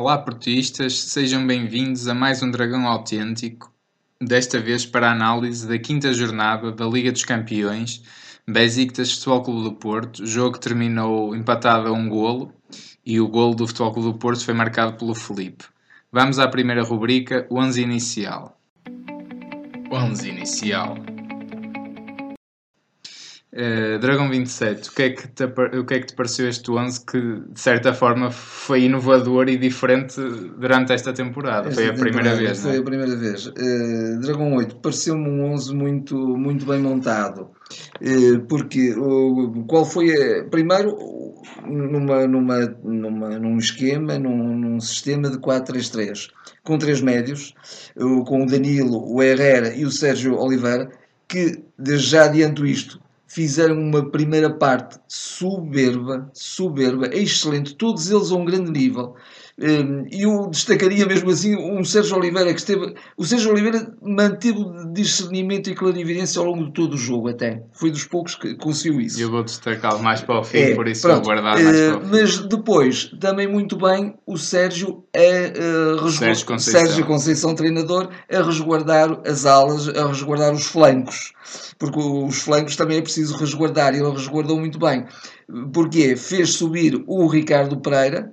Olá, portistas, sejam bem-vindos a mais um Dragão Autêntico, desta vez para a análise da quinta jornada da Liga dos Campeões, Besiktas Futebol Clube do Porto. Jogo terminou empatado a um golo e o golo do Futebol Clube do Porto foi marcado pelo Felipe. Vamos à primeira rubrica, o 11 inicial. 11 inicial. Uh, Dragon 27, o que, é que te, o que é que te pareceu este 11 que de certa forma foi inovador e diferente durante esta temporada? Esta foi a primeira vez, Foi é? a primeira vez. Uh, Dragon 8 pareceu-me um 11 muito, muito bem montado. Uh, porque uh, qual foi a, primeiro numa, numa, numa, num esquema, num, num sistema de 4-3-3 com três médios, com o Danilo, o Herrera e o Sérgio Oliveira, que desde já adianto isto fizeram uma primeira parte soberba, soberba, excelente, todos eles a um grande nível. E eu destacaria mesmo assim um Sérgio Oliveira que esteve. O Sérgio Oliveira manteve discernimento e clarividência ao longo de todo o jogo, até. Foi dos poucos que conseguiu isso. Eu vou destacá-lo mais para o fim, É, por isso pronto. vou guardar mais para o fim. mas depois, também muito bem, o Sérgio é uh, resgu- Sérgio Conceição. Sérgio Conceição, treinador, a resguardar as alas, a resguardar os flancos. Porque os flancos também é preciso resguardar, e ele resguardou muito bem. Porquê? Fez subir o Ricardo Pereira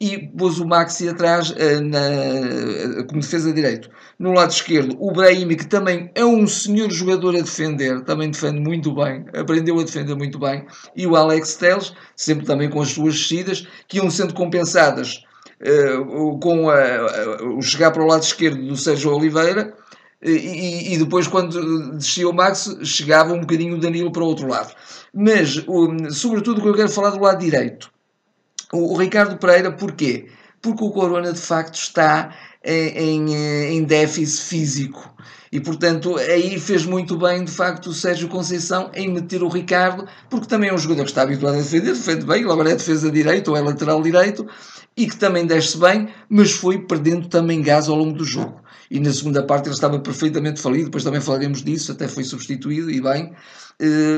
e pôs o Maxi atrás uh, na, como defesa direito. No lado esquerdo, o Brahimi, que também é um senhor jogador a defender, também defende muito bem, aprendeu a defender muito bem, e o Alex Teles, sempre também com as suas descidas, que iam sendo compensadas uh, com a, a, o chegar para o lado esquerdo do Sérgio Oliveira, e, e, depois quando descia o Max chegava um bocadinho o Danilo para o outro lado. Mas, sobretudo, o que eu quero falar do lado direito. O, o Ricardo Pereira, porquê? Porque o Corona, de facto, está em, em, em déficit físico. E, portanto, aí fez muito bem, de facto, o Sérgio Conceição em meter o Ricardo, porque também é um jogador que está habituado a defender, defende bem, ele agora é defesa direito ou é lateral direito, e que também desce bem, mas foi perdendo também gás ao longo do jogo. E na segunda parte ele estava perfeitamente falido, depois também falaremos disso, até foi substituído e bem.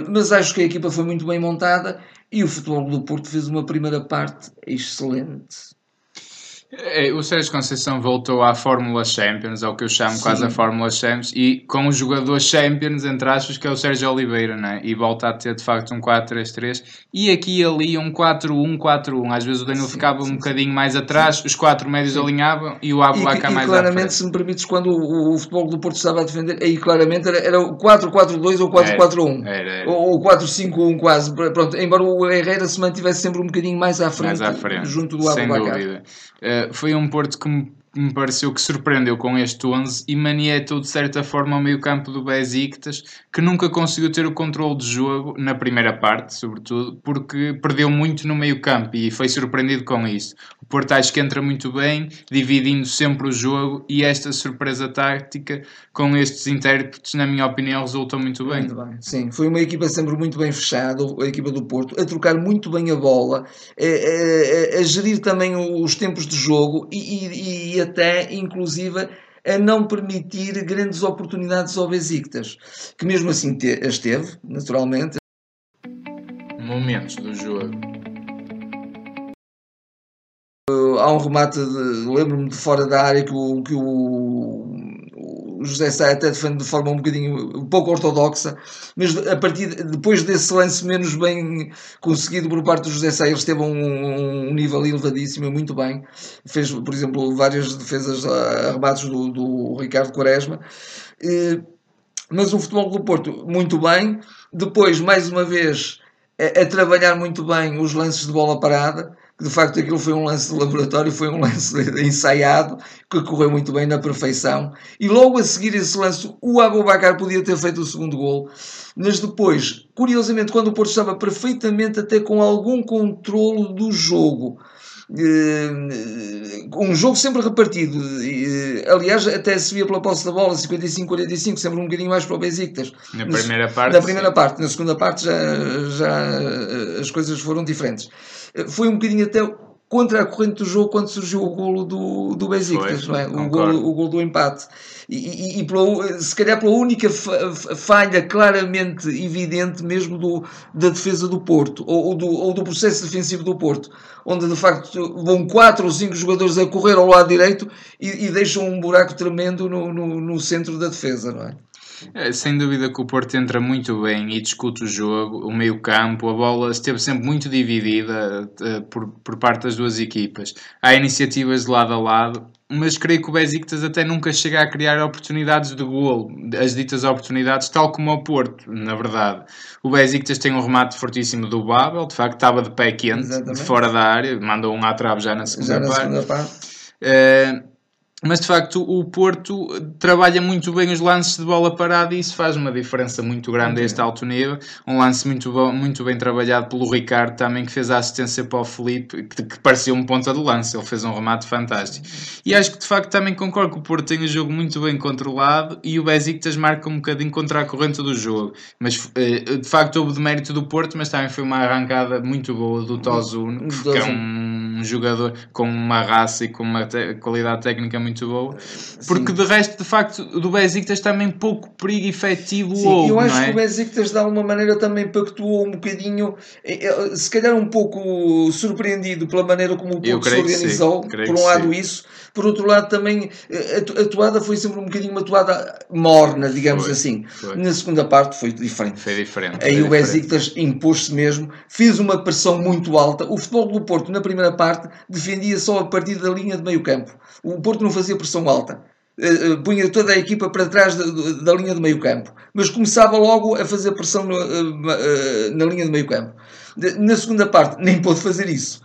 Mas acho que a equipa foi muito bem montada e o Futebol do Porto fez uma primeira parte excelente. É, O Sérgio Conceição voltou à Fórmula Champions, ao que eu chamo Sim. quase a Fórmula Champions, e com o jogador Champions, entre aspas, que é o Sérgio Oliveira, né? e volta a ter de facto um 4-3-3, e aqui e ali um 4-1-4-1. Às vezes o Danilo Sim, ficava sim, um bocadinho mais atrás, os quatro médios alinhavam e o Abubacar e mais à claramente, se me permites, quando o, o Futebol do Porto estava a defender, aí claramente era, era o 4-4-2 ou 4-4-1. Era, era. Ou, ou 4-5-1 quase. Pronto, embora o Herrera se mantivesse sempre um bocadinho mais à frente, mais à frente, junto do sem Abubacar. dúvida. Uh, foi um Porto que me, me pareceu que surpreendeu com este 11 e manietou de certa forma ao meio campo do Besiktas, que nunca conseguiu ter o controle de jogo, na primeira parte sobretudo, porque perdeu muito no meio campo e foi surpreendido com isso. Acho que entra muito bem, dividindo sempre o jogo e esta surpresa tática com estes intérpretes, na minha opinião, resultou muito bem. Muito bem, sim. Foi uma equipa sempre muito bem fechada, a equipa do Porto, a trocar muito bem a bola, a, a- a gerir também os tempos de jogo e, e- e até, inclusive, a não permitir grandes oportunidades ao Besiktas, que mesmo assim te- as teve, naturalmente. Momentos do jogo. Há um remate, lembro-me de fora da área que o, que o, José Sá até defende de forma um bocadinho um pouco ortodoxa, mas a partir de- depois desse lance menos bem conseguido por parte do José Sá, ele esteve a um, um nível elevadíssimo, muito bem. Fez, por exemplo, várias defesas a remates do, do Ricardo Quaresma. Mas o Futebol do Porto, muito bem. Depois, mais uma vez, a, a trabalhar muito bem os lances de bola parada, que de facto aquilo foi um lance de laboratório, foi um lance ensaiado, que correu muito bem na perfeição. E logo a seguir esse lance, o Abubacar podia ter feito o segundo gol. Mas depois, curiosamente, quando o Porto estava perfeitamente até com algum controlo do jogo, eh, um jogo sempre repartido. Eh, Aliás, até se via pela posse da bola, 55-45, sempre um bocadinho mais para o Besiktas. Na primeira parte. Na primeira sim. parte, na segunda parte já, já eh, as coisas foram diferentes. Foi um bocadinho até contra a corrente do jogo quando surgiu o golo do, do Besiktas, não é? O golo, o golo do empate. E, e, e pela, se calhar pela única falha claramente evidente mesmo do, da defesa do Porto, ou, ou, do, ou do processo defensivo do Porto, onde de facto vão quatro ou cinco jogadores a correr ao lado direito e, e deixam um buraco tremendo no, no, no centro da defesa, não é? É, sem dúvida que o Porto entra muito bem e discute o jogo, o meio-campo, a bola esteve sempre muito dividida uh, por, por parte das duas equipas. Há iniciativas de lado a lado, mas creio que o Besiktas até nunca chega a criar oportunidades de gol, as ditas oportunidades, tal como o Porto, na verdade. O Besiktas tem um remate fortíssimo do Babel, de facto estava de pé quente, Exatamente. de fora da área, mandou um à trave já na segunda já na parte. Segunda parte. Uh, mas de facto o Porto trabalha muito bem os lances de bola parada e isso faz uma diferença muito grande a este alto nível. Um lance muito, bom, muito bem trabalhado pelo Ricardo também, que fez a assistência para o Felipe, que, que parecia um ponta de lance, ele fez um remate fantástico. E acho que de facto também concordo que o Porto tem o jogo muito bem controlado e o Besiktas marca um bocadinho contra a corrente do jogo. Mas eh, de facto houve de mérito do Porto, mas também foi uma arrancada muito boa do Tozuno, que é um, um jogador com uma raça e com uma qualidade técnica muito boa. Porque Sim. de resto, de facto, do Besiktas também pouco perigo efetivo Sim, houve, eu acho é? que o Besiktas de alguma maneira também pactuou um bocadinho, eh, eh, se calhar um pouco surpreendido pela maneira como o Porto se organizou, por um lado sim. isso, por outro lado também eh, a, toada foi sempre um bocadinho uma toada morna, digamos foi, assim. Foi. Na segunda parte foi diferente. Foi diferente. Aí foi o Besiktas impôs-se mesmo, fez uma pressão muito alta. O futebol do Porto na primeira parte defendia só a partir da linha de meio campo. O Porto não fazia pressão alta. Uh, uh, punha toda a equipa para trás da, linha de meio campo, mas começava logo a fazer pressão uh, na linha de meio campo. Na segunda parte, nem pôde fazer isso.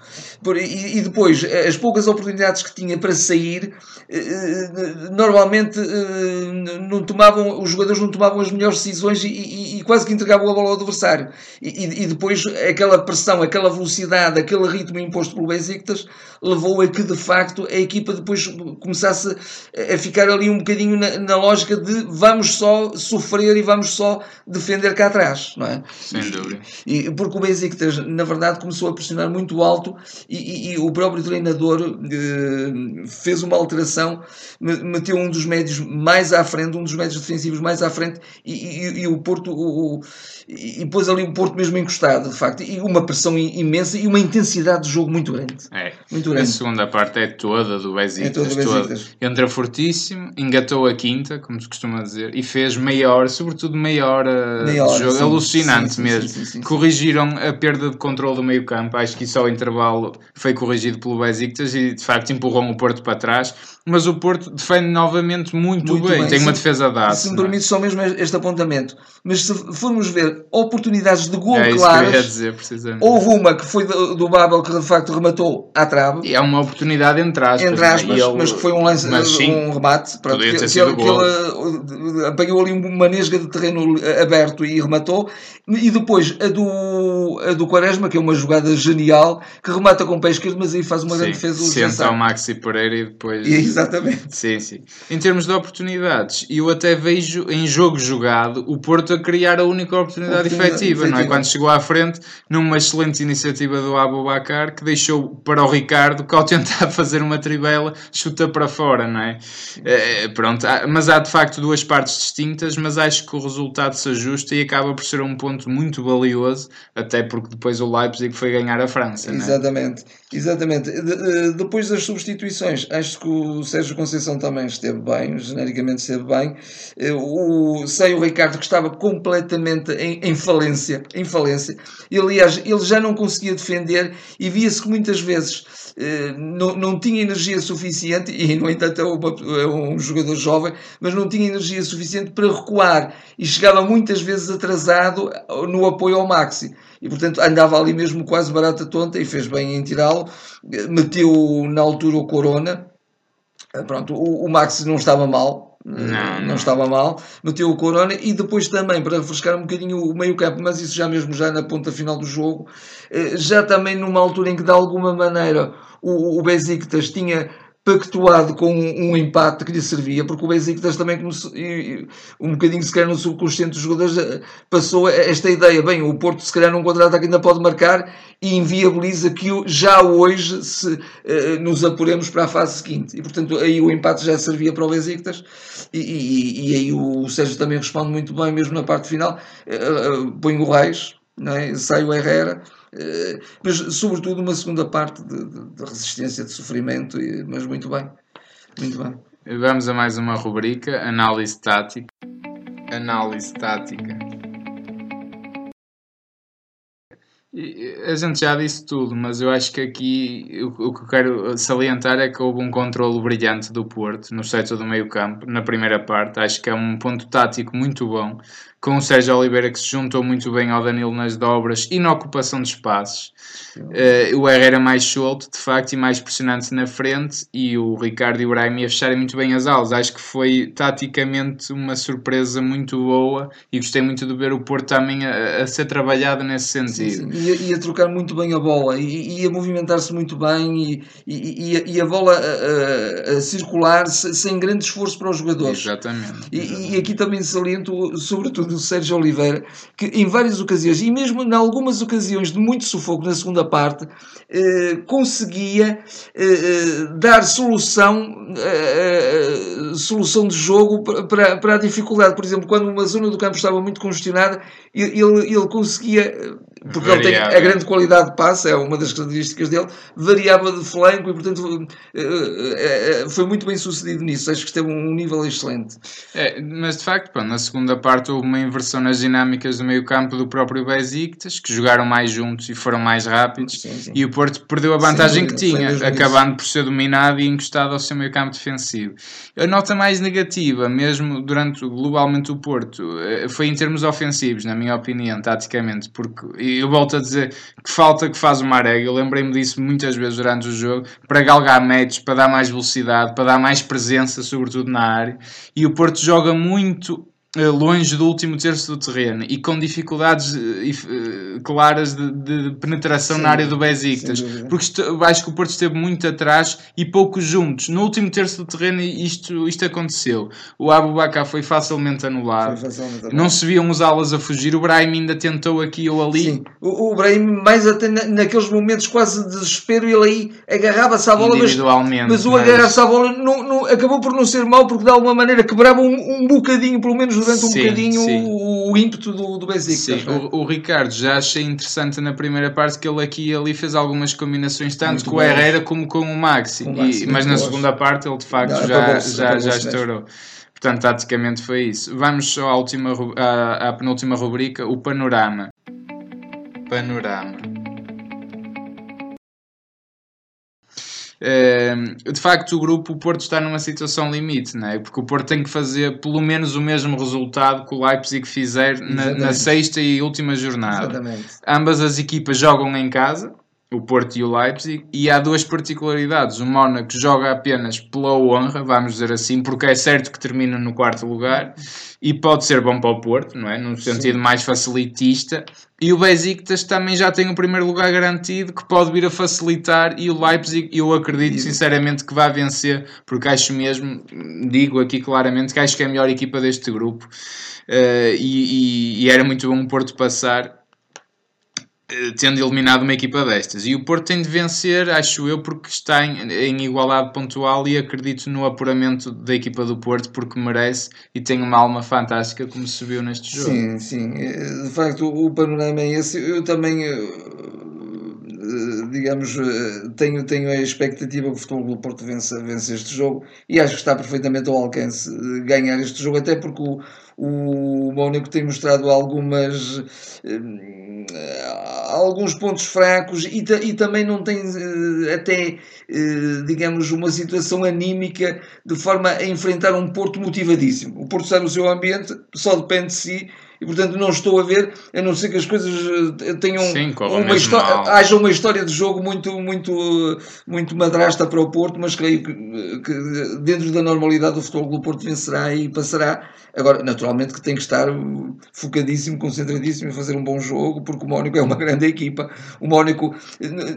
E, e, depois, as poucas oportunidades que tinha para sair, normalmente não tomavam, os jogadores não tomavam as melhores decisões e, e, e quase que entregavam a bola ao adversário. E, depois, aquela pressão, aquela velocidade, aquele ritmo imposto pelo Besiktas levou a que de facto a equipa depois começasse a ficar ali um bocadinho na, na lógica de vamos só sofrer e vamos só defender cá atrás, não é? Sem dúvida. E, porque o Na verdade, começou a pressionar muito alto e, e, e o próprio treinador eh, fez uma alteração, meteu um dos médios mais à frente, um dos médios defensivos mais à frente e, e o Porto o, e pôs ali o Porto mesmo encostado, de facto, e uma pressão imensa e uma intensidade de jogo muito grande. É. Muito grande. A segunda parte é toda do Besiktas. É toda, toda. Entra fortíssimo, engatou a quinta, como se costuma dizer, e fez meia hora, sobretudo meia hora, meia hora de jogo, sim, alucinante sim, mesmo. Sim, Corrigiram a perda de controle do meio campo, acho que isso ao intervalo foi corrigido pelo Besiktas e de facto empurram o Porto para trás mas o Porto defende novamente muito, muito bem. bem. Tem uma defesa dada. Se me permite só mesmo este apontamento. Mas se formos ver oportunidades de gol é claras, dizer, houve uma que foi do, do Babel que de facto rematou à trave. E é uma oportunidade entre aspas. Entre é? aspas, ele, mas que foi um, lance, um remate. Pronto, que, que, que, ele apanhou ali uma nesga de terreno aberto e rematou. E depois a do, a do Quaresma, que é uma jogada genial, que remata com o pé esquerdo, mas aí faz uma sim, grande defesa. Senta o Maxi Pereira e depois. E Exatamente. Sim, sim. Em termos de oportunidades, eu até vejo em jogo jogado o Porto a criar a única oportunidade, oportunidade efetiva, não é? Quando chegou à frente, numa excelente iniciativa do Abu Bakar, que deixou para o Ricardo, que ao tentar fazer uma tribela, chuta para fora, não é? é pronto, mas há de facto duas partes distintas, mas acho que o resultado se ajusta e acaba por ser um ponto muito valioso, até porque depois o Leipzig foi ganhar a França, não é? Exatamente. Exatamente. De, de, depois das substituições, acho que o Sérgio Conceição também esteve bem, genericamente esteve bem. Eh, o, sei o Ricardo que estava completamente em, em falência, em falência. E, aliás, ele já não conseguia defender e via-se que muitas vezes eh, não, não tinha energia suficiente, e no entanto é, uma, é um jogador jovem, mas não tinha energia suficiente para recuar e chegava muitas vezes atrasado no apoio ao Maxi e portanto andava ali mesmo quase barata tonta e fez bem em tirá-lo. Meteu na altura o Corona. Pronto, o, o Max não estava mal, não, não, não, estava mal, meteu o Corona e depois também para refrescar um bocadinho o meio campo, mas isso já mesmo já na ponta final do jogo, eh, já também numa altura em que de alguma maneira o, o Besiktas tinha pactuado com um, um, empate que lhe servia, porque o Besiktas também começou, um bocadinho se calhar no subconsciente dos jogadores eh, passou esta ideia, bem, o Porto se calhar num contra-ataque ainda pode marcar e inviabiliza que já hoje se, uh, nos apuremos para a fase seguinte. E portanto aí o empate já servia para o Besiktas e, e, e aí o Sérgio também responde muito bem, mesmo na parte final, uh, uh, põe o Reis, é? sai o Herrera, mas sobretudo uma segunda parte de, de, de resistência, de sofrimento, mas muito bem, muito bem. Vamos a mais uma rubrica, análise tática. Análise tática. A gente já disse tudo, mas eu acho que aqui o, que eu quero salientar é que houve um controle brilhante do Porto no setor do meio campo, na primeira parte. Acho que é um ponto tático muito bom com o Sérgio Oliveira que se juntou muito bem ao Danilo nas dobras e na ocupação de espaços. Uh, o Herrera mais solto, de facto, e mais pressionante na frente, e o Ricardo e o Brahim a fecharem muito bem as aulas. Acho que foi taticamente uma surpresa muito boa e gostei muito de ver o Porto também a, a ser trabalhado nesse sentido. Sim, sim. E, a, trocar muito bem a bola e, e a movimentar-se muito bem e, e, e a, bola a, a, circular sem grande esforço para os jogadores. Exatamente. exatamente. E, aqui também saliento, sobretudo, do Sérgio Oliveira, que em várias ocasiões, e mesmo em algumas ocasiões de muito sufoco na segunda parte, eh, conseguia eh, eh dar solução, eh, eh, solução de jogo para, para a dificuldade. Por exemplo, quando uma zona do campo estava muito congestionada, ele, ele conseguia porque ele tem a grande qualidade de passe, é uma das características dele, variava de flanco e, portanto, eh, eh, eh, foi muito bem sucedido nisso. Acho que esteve um nível excelente. É, mas de facto, pô, na segunda parte houve uma inversão nas dinâmicas do meio-campo do próprio Besiktas, que jogaram mais juntos e foram mais rápidos, sim, sim. e o Porto perdeu a vantagem dúvida, que tinha, acabando isso. por ser dominado e encostado ao seu meio-campo defensivo. A nota mais negativa, mesmo durante globalmente o Porto, foi em termos ofensivos, na minha opinião, taticamente, porque eu volto a dizer que falta que faz o Marega. Eu lembrei-me disso muitas vezes durante o jogo, para galgar metros, para dar mais velocidade, para dar mais presença, sobretudo na área. E o Porto joga muito longe do último terço do terreno e com dificuldades uh, claras de, de penetração Sim, na área do Besiktas, porque isto, acho que o Porto esteve muito atrás e pouco juntos. No último terço do terreno isto, isto aconteceu. O Abu Bakar foi facilmente anulado. Foi facilmente anulado. Não se viam os alas a fugir. O Brahim ainda tentou aqui ou ali. Sim, o, o Brahim mais até na, naqueles momentos quase de desespero, ele aí agarrava-se à bola, mas, mas o agarrar-se à bola não, não, acabou por não ser mau porque de alguma maneira quebrava um, um bocadinho, pelo menos durante um sim, bocadinho sim. O, o, ímpeto do, do Besiktas. Sim, o, o, Ricardo já achei interessante na primeira parte que ele aqui e ali fez algumas combinações, tanto muito com o Herrera como com o Maxi. Com o Maxi e, mas na segunda parte ele de facto Não, já, já, já estourou. Portanto, taticamente foi isso. Vamos só à, última, à, à penúltima rubrica, o panorama. Panorama. De facto o grupo o Porto está numa situação limite, não é? porque o Porto tem que fazer pelo menos o mesmo resultado que o Leipzig fizer na, na sexta e última jornada. Exatamente. Ambas as equipas jogam em casa, o Porto e o Leipzig, e há duas particularidades. O Mónaco joga apenas pela honra, vamos dizer assim, porque é certo que termina no quarto lugar, e pode ser bom para o Porto, não é? No sentido Sim. mais facilitista. E o Besiktas também já tem o primeiro lugar garantido, que pode vir a facilitar, e o Leipzig, eu acredito sinceramente que vai vencer, porque acho mesmo, digo aqui claramente, que acho que é a melhor equipa deste grupo. Uh, e, e, e era muito bom o Porto passar tendo eliminado uma equipa destas. E o Porto tem de vencer, acho eu, porque está em, em, igualdade pontual e acredito no apuramento da equipa do Porto porque merece e tem uma alma fantástica como se viu neste jogo. Sim, sim. Eh, de facto, o panorama é esse. Eu também eh, digamos, tenho, tenho a expectativa que o Futebol do Porto vença, vença este jogo e acho que está perfeitamente ao alcance ganhar este jogo, até porque o, o Mónaco tem mostrado algumas alguns pontos fracos e, e também não tem uh, até, digamos, uma situação anímica de forma a enfrentar um Porto motivadíssimo. O Porto está no seu ambiente, só depende de si e portanto não estou a ver, a não ser que as coisas eh, tenham Sim, uma história, haja uma história de jogo muito, muito, muito madrasta para o Porto, mas creio que, que dentro da normalidade do futebol do Porto vencerá e passará. Agora, naturalmente que tem que estar focadíssimo, concentradíssimo em fazer um bom jogo, porque o Mónaco é uma grande equipa. O Mónaco,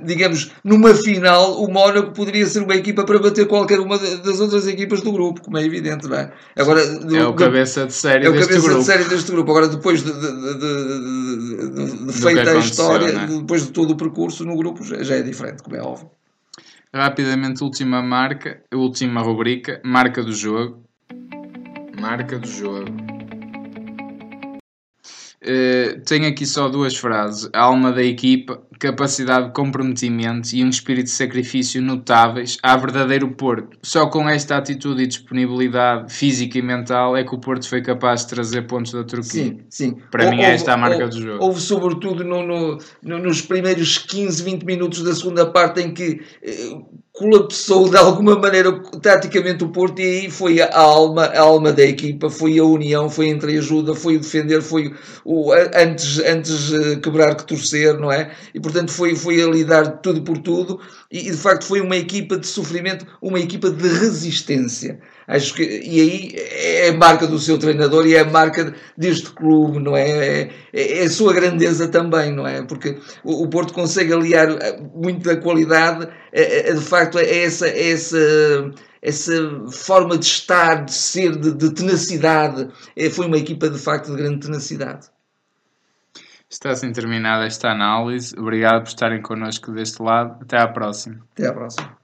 digamos, numa final, o Mónaco poderia ser uma equipa para bater qualquer uma das outras equipas do grupo, como é evidente, não é? Agora, do- É o cabeça de série é o deste cabeça grupo. de série deste grupo. Agora, depois de, de- de- feita a história, é? depois de todo o percurso no grupo, já, é diferente, como é óbvio. Rapidamente, última marca, última rubrica, marca do jogo. Marca do jogo. Eh, tenho aqui só duas frases. A alma da equipa, capacidade de comprometimento e um espírito de sacrifício notáveis há verdadeiro Porto. Só com esta atitude e disponibilidade física e mental é que o Porto foi capaz de trazer pontos da Turquia. Sim, sim. Para mim, esta é a marca houve- do jogo. Houve, sobretudo, no- no- no- nos primeiros 15, 20 minutos da segunda parte, em que eh, colapsou de alguma maneira taticamente o Porto, e aí foi a alma, a alma da equipa, foi a união, foi a entreajuda, foi o defender, foi o antes, antes eh, quebrar que torcer, não é? E portanto foi, foi a lidar tudo por tudo, e, e, de facto foi uma equipa de sofrimento, uma equipa de resistência. Acho que, e aí é a marca do seu treinador e é a marca deste clube, não é? É, é a sua grandeza também, não é? Porque o, o Porto consegue aliar eh, muito da qualidade, é, é, de facto, é essa, é essa, essa forma de estar, de ser, de, de tenacidade. É, foi uma equipa, de facto, de grande tenacidade. Está assim terminada esta análise. Obrigado por estarem connosco deste lado. Até à próxima. Até à próxima.